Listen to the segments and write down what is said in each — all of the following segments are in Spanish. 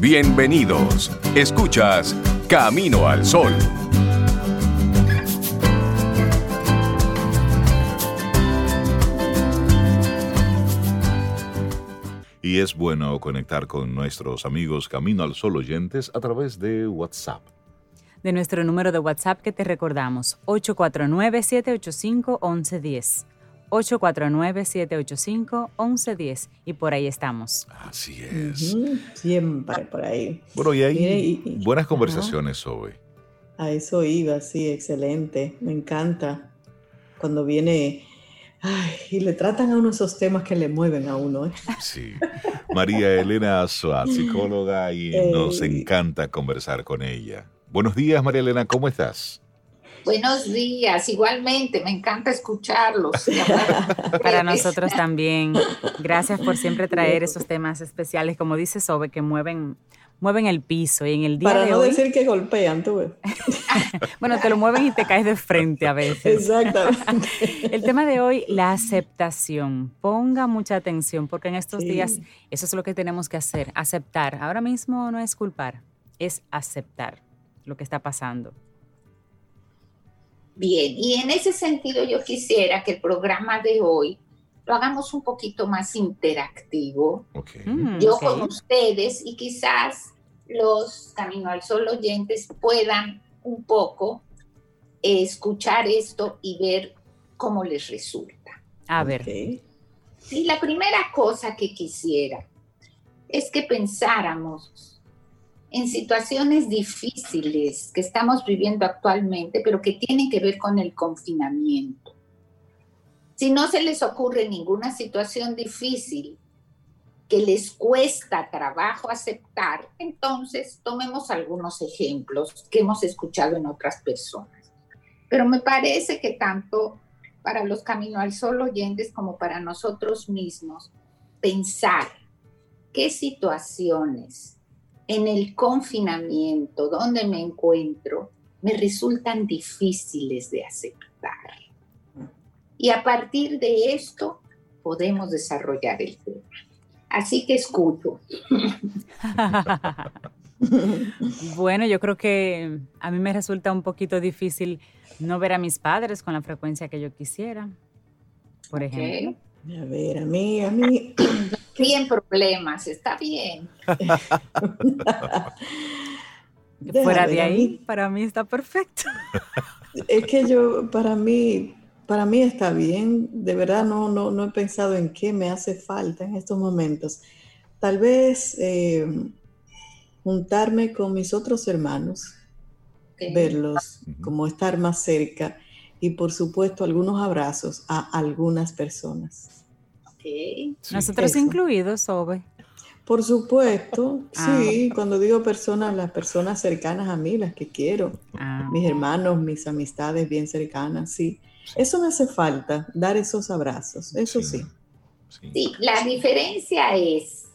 Bienvenidos. Escuchas Camino al Sol. Y es bueno conectar con nuestros amigos Camino al Sol oyentes a través de WhatsApp. De nuestro número de WhatsApp que te recordamos, 849-785-1110. 849-785-1110 y por ahí estamos. Así es. Siempre por ahí. Bueno, y hay buenas conversaciones hoy. A eso iba, sí, excelente. Me encanta cuando viene y le tratan a uno esos temas que le mueven a uno. ¿eh? Sí. María Elena Suárez, psicóloga, y nos encanta conversar con ella. Buenos días, María Elena, ¿cómo estás? Buenos días, igualmente, me encanta escucharlos. Para nosotros también. Gracias por siempre traer esos temas especiales, como dice Sobe, que mueven, mueven el piso. Y en el día Para de no hoy, decir que golpean, tú ves. bueno, te lo mueven y te caes de frente a veces. Exactamente. El tema de hoy, la aceptación. Ponga mucha atención porque en estos Sí. días eso es lo que tenemos que hacer, aceptar. Ahora mismo no es culpar, es aceptar lo que está pasando. Bien, y en ese sentido yo quisiera que el programa de hoy lo hagamos un poquito más interactivo. Mm, yo con ustedes y quizás los Camino al Sol oyentes puedan un poco eh, escuchar esto y ver cómo les resulta. A ver. Sí, la primera cosa que quisiera es que pensáramos en situaciones difíciles que estamos viviendo actualmente, pero que tienen que ver con el confinamiento. Si no se les ocurre ninguna situación difícil que les cuesta trabajo aceptar, entonces tomemos algunos ejemplos que hemos escuchado en otras personas. Pero me parece que tanto para los Camino al Sol oyentes como para nosotros mismos, pensar qué situaciones en el confinamiento donde me encuentro me resultan difíciles de aceptar. Y a partir de esto podemos desarrollar el tema. Así que escucho. Bueno, yo creo que a mí me resulta un poquito difícil no ver a mis padres con la frecuencia que yo quisiera, por ejemplo. A ver, a mí, a mí. Bien problemas, está bien. Fuera de ahí, para mí está perfecto. Es que yo, para mí, para mí está bien. De verdad no, no, no he pensado en qué me hace falta en estos momentos. Tal vez eh, juntarme con mis otros hermanos, verlos, como estar más cerca y por supuesto algunos abrazos a algunas personas. Nosotros Eso. incluidos, Ove. Por supuesto, Ah. sí, cuando digo personas, las personas cercanas a mí, las que quiero, Ah. mis hermanos, mis amistades bien cercanas, sí. Eso me hace falta, dar esos abrazos, eso sí. Sí, la diferencia es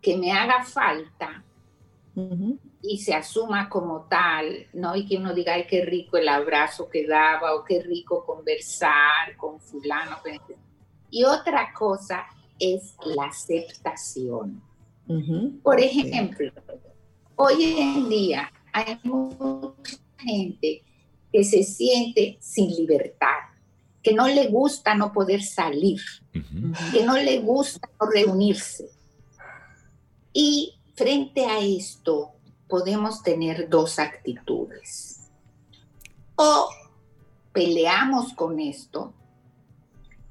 que me haga falta y se asuma como tal, ¿no? Y que uno diga, ay, qué rico el abrazo que daba, o qué rico conversar con fulano. que- Y otra cosa es la aceptación. Por ejemplo, hoy en día hay mucha gente que se siente sin libertad, que no le gusta no poder salir, que no le gusta no reunirse. Y frente a esto podemos tener dos actitudes. O peleamos con esto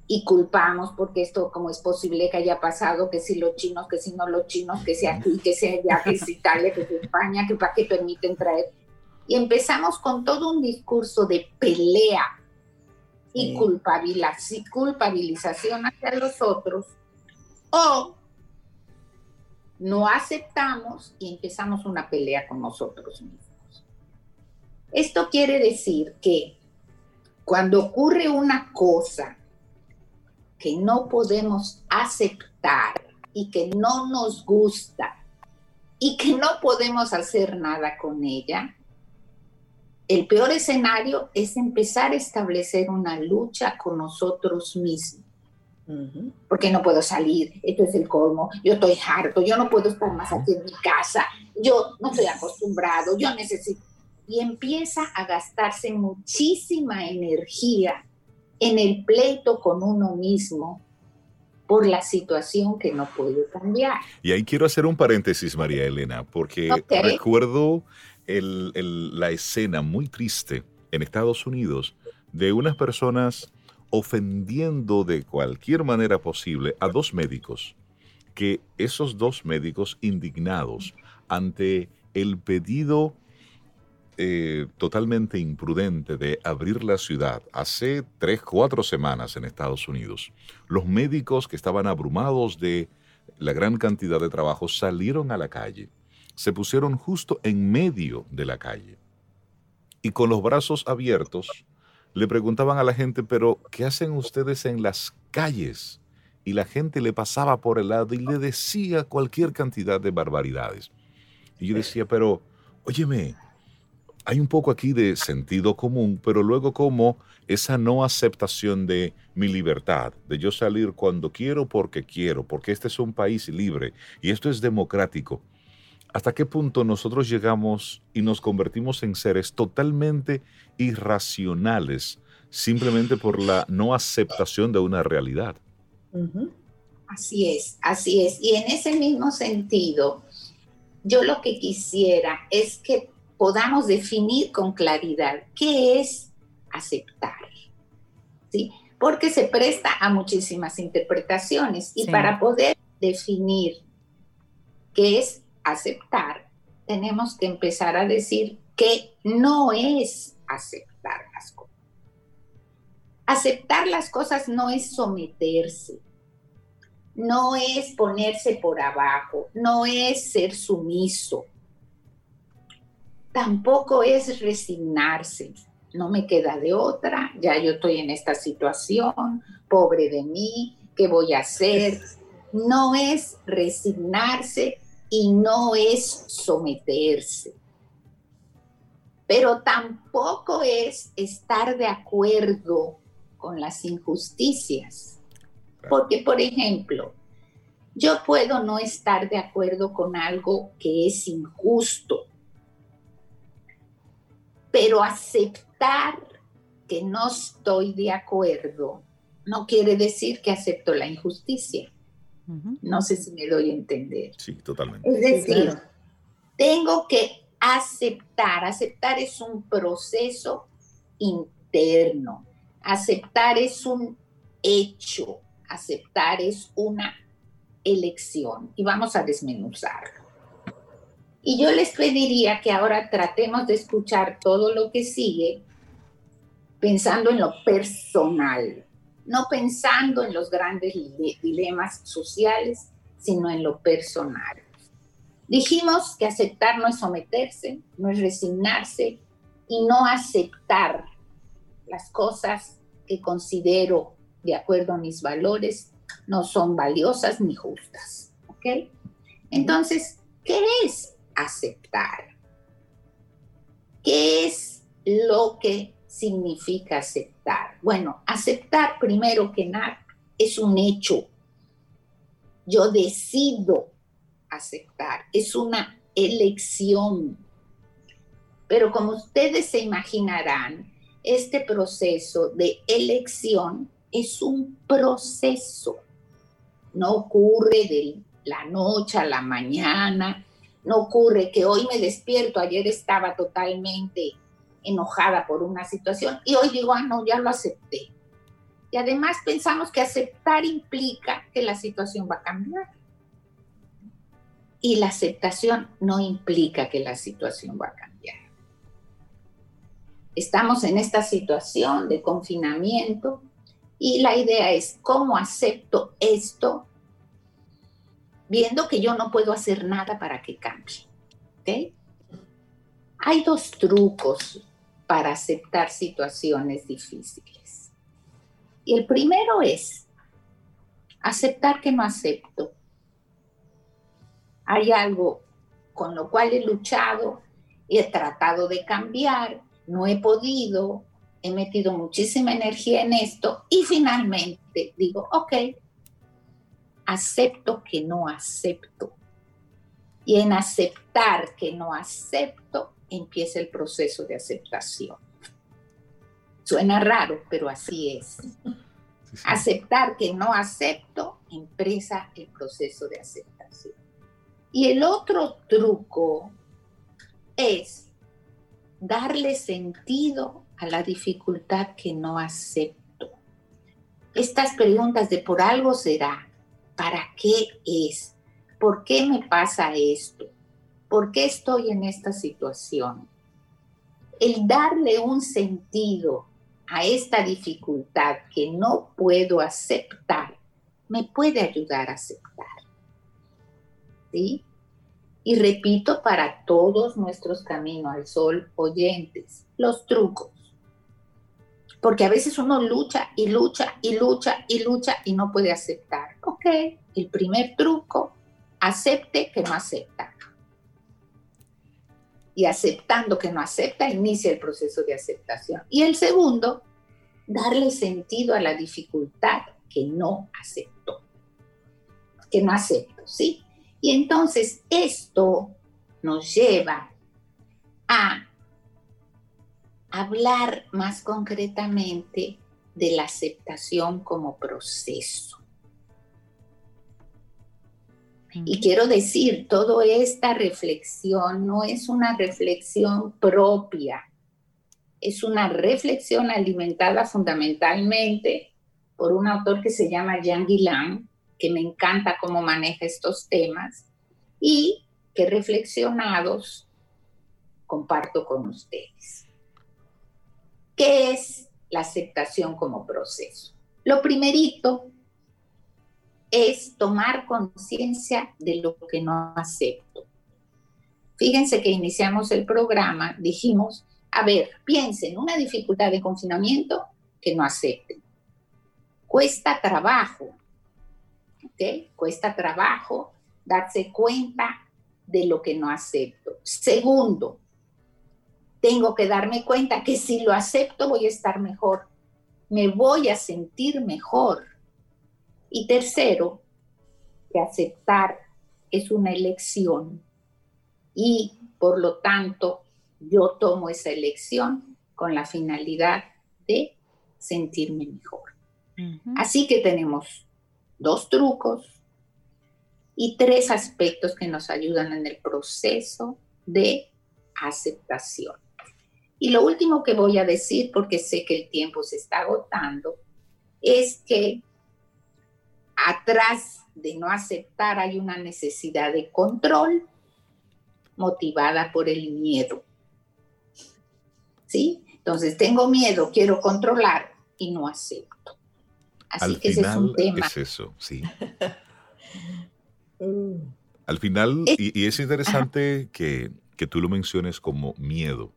y culpamos porque esto como es posible que haya pasado, que si los chinos, que si no los chinos, que si aquí, que si allá, que si Italia, que si España, que para qué permiten traer. Y empezamos con todo un discurso de pelea y Sí. culpabiliz- culpabilización hacia los otros, o no aceptamos y empezamos una pelea con nosotros mismos. Esto quiere decir que cuando ocurre una cosa que no podemos aceptar y que no nos gusta y que no podemos hacer nada con ella, el peor escenario es empezar a establecer una lucha con nosotros mismos. Porque no puedo salir, esto es el colmo, yo estoy harto, yo no puedo estar más aquí en mi casa, yo no estoy acostumbrado, yo necesito. Y empieza a gastarse muchísima energía en el pleito con uno mismo por la situación que no puede cambiar. Y ahí quiero hacer un paréntesis, María Elena, porque recuerdo la escena muy triste en Estados Unidos de unas personas ofendiendo de cualquier manera posible a dos médicos, que esos dos médicos indignados ante el pedido eh, totalmente imprudente de abrir la ciudad hace tres, cuatro semanas en Estados Unidos, los médicos que estaban abrumados de la gran cantidad de trabajo salieron a la calle, se pusieron justo en medio de la calle y con los brazos abiertos le preguntaban a la gente, pero ¿qué hacen ustedes en las calles? Y la gente le pasaba por el lado y le decía cualquier cantidad de barbaridades. Y yo decía, pero, óyeme, hay un poco aquí de sentido común, pero luego como esa no aceptación de mi libertad, de yo salir cuando quiero porque quiero, porque este es un país libre y esto es democrático. ¿Hasta qué punto nosotros llegamos y nos convertimos en seres totalmente irracionales simplemente por la no aceptación de una realidad? Así es, así es. Y en ese mismo sentido, yo lo que quisiera es que podamos definir con claridad qué es aceptar. ¿Sí? Porque se presta a muchísimas interpretaciones y para poder definir qué es aceptar, tenemos que empezar a decir que no es aceptar las cosas. Aceptar las cosas no es someterse, no es ponerse por abajo, no es ser sumiso, tampoco es resignarse. No me queda de otra, ya yo estoy en esta situación, pobre de mí, ¿qué voy a hacer? No es resignarse y no es someterse. Pero tampoco es estar de acuerdo con las injusticias. Porque, por ejemplo, yo puedo no estar de acuerdo con algo que es injusto, pero aceptar que no estoy de acuerdo no quiere decir que acepto la injusticia. No sé si me doy a entender. Sí, totalmente. Es decir, tengo que aceptar. Aceptar es un proceso interno. Aceptar es un hecho. Aceptar es una elección. Y vamos a desmenuzarlo. Y yo les pediría que ahora tratemos de escuchar todo lo que sigue pensando en lo personal, no pensando en los grandes dilemas sociales, sino en lo personal. Dijimos que aceptar no es someterse, no es resignarse y no aceptar las cosas que considero de acuerdo a mis valores no son valiosas ni justas. ¿Ok? Entonces, ¿qué es aceptar? ¿Qué es lo que significa aceptar? Bueno, aceptar primero que nada es un hecho. Yo decido aceptar, es una elección. Pero como ustedes se imaginarán, este proceso de elección es un proceso. No ocurre de la noche a la mañana, no ocurre que hoy me despierto, ayer estaba totalmente enojada por una situación y hoy digo, ah, no, ya lo acepté. Y además pensamos que aceptar implica que la situación va a cambiar. Y la aceptación no implica que la situación va a cambiar. Estamos en esta situación de confinamiento y la idea es cómo acepto esto viendo que yo no puedo hacer nada para que cambie. Hay dos trucos para aceptar situaciones difíciles. Y el primero es aceptar que no acepto. Hay algo con lo cual he luchado he tratado de cambiar, no he podido, he metido muchísima energía en esto y finalmente digo, ok, acepto que no acepto. Y en aceptar que no acepto, empieza el proceso de aceptación. Suena raro, pero así es. Aceptar que no acepto, empieza el proceso de aceptación. Y el otro truco es darle sentido a la dificultad que no acepto. Estas preguntas de por algo será, ¿para qué es? ¿Por qué me pasa esto? ¿Por qué estoy en esta situación? El darle un sentido a esta dificultad que no puedo aceptar, me puede ayudar a aceptar. ¿Sí? Y repito para todos nuestros caminos al sol oyentes, los trucos. Porque a veces uno lucha y lucha y lucha y lucha y no puede aceptar. El primer truco, acepte que no acepta. Y aceptando que no acepta, inicia el proceso de aceptación. Y el segundo, darle sentido a la dificultad que no aceptó. Que no acepto, ¿sí? Y entonces esto nos lleva a hablar más concretamente de la aceptación como proceso. Y quiero decir, toda esta reflexión no es una reflexión propia, es una reflexión alimentada fundamentalmente por un autor que se llama Jean Guillain, que me encanta cómo maneja estos temas y que reflexionados comparto con ustedes. ¿Qué es la aceptación como proceso? Lo primerito es tomar conciencia de lo que no acepto. Fíjense que iniciamos el programa, dijimos, a ver, piensen, una dificultad de confinamiento que no acepten. Cuesta trabajo Cuesta trabajo darse cuenta de lo que no acepto. Segundo, tengo que darme cuenta que si lo acepto voy a estar mejor, me voy a sentir mejor. Y tercero, que aceptar es una elección y por lo tanto yo tomo esa elección con la finalidad de sentirme mejor. Así que tenemos dos trucos y tres aspectos que nos ayudan en el proceso de aceptación. Y lo último que voy a decir, porque sé que el tiempo se está agotando, es que atrás de no aceptar hay una necesidad de control motivada por el miedo. ¿Sí? Entonces tengo miedo, quiero controlar y no acepto. Al final es, eso, sí. Al final, y, es interesante que, tú lo menciones como miedo,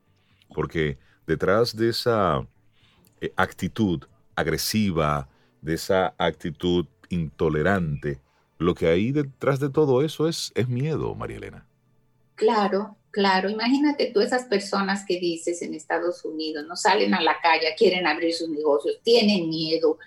porque detrás de esa eh, actitud agresiva, de esa actitud intolerante, lo que hay detrás de todo eso es, es miedo, María Elena. Claro, claro. Imagínate tú esas personas que dices en Estados Unidos, no salen a la calle, quieren abrir sus negocios, tienen miedo,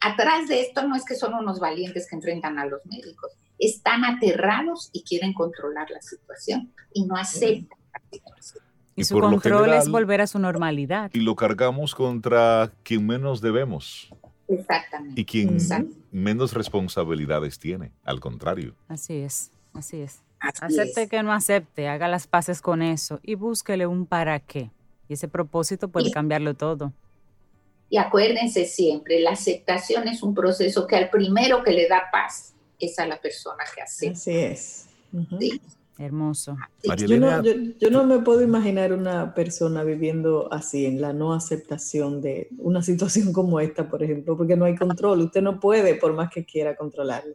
atrás de esto no es que son unos valientes que enfrentan a los médicos, están aterrados y quieren controlar la situación y no aceptan la situación. Y, su control es volver a su normalidad. Y lo cargamos contra quien menos debemos. Exactamente. Y quien menos responsabilidades tiene, al contrario. Así es, así es. Acepte que no acepte, haga las paces con eso y búsquele un para qué. Y ese propósito puede cambiarlo todo. Y acuérdense siempre, la aceptación es un proceso que al primero que le da paz es a la persona que acepta. Así es. Hermoso. Yo no, yo, no, me puedo imaginar una persona viviendo así, en la no aceptación de una situación como esta, por ejemplo, porque no hay control. Usted no puede, por más que quiera controlarlo.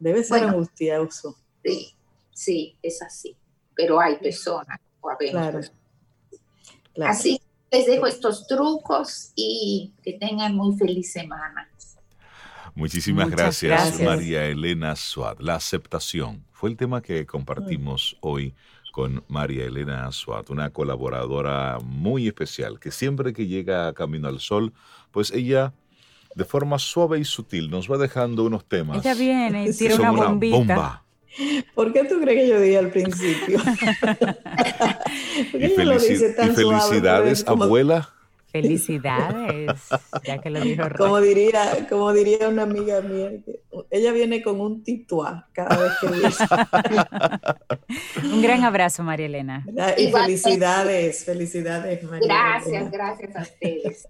Debe ser angustioso. Sí, sí, es así. Pero hay personas, o claro. claro. Así les dejo estos trucos y que tengan muy feliz semana. Muchísimas gracias, María Elena Suad. La aceptación fue el tema que compartimos hoy con María Elena Suad, una colaboradora muy especial que siempre que llega a Camino al Sol, pues ella de forma suave y sutil, nos va dejando unos temas. Ella viene y tira una bombita. bomba. ¿Por qué tú crees que yo dije al principio? y, felicidades, abuela. Felicidades, ya que lo dijo Como diría, como diría una amiga mía, ella viene con un tituá cada vez que dice. un gran abrazo, María Elena. Y felicidades, felicidades, María Gracias, gracias a ustedes.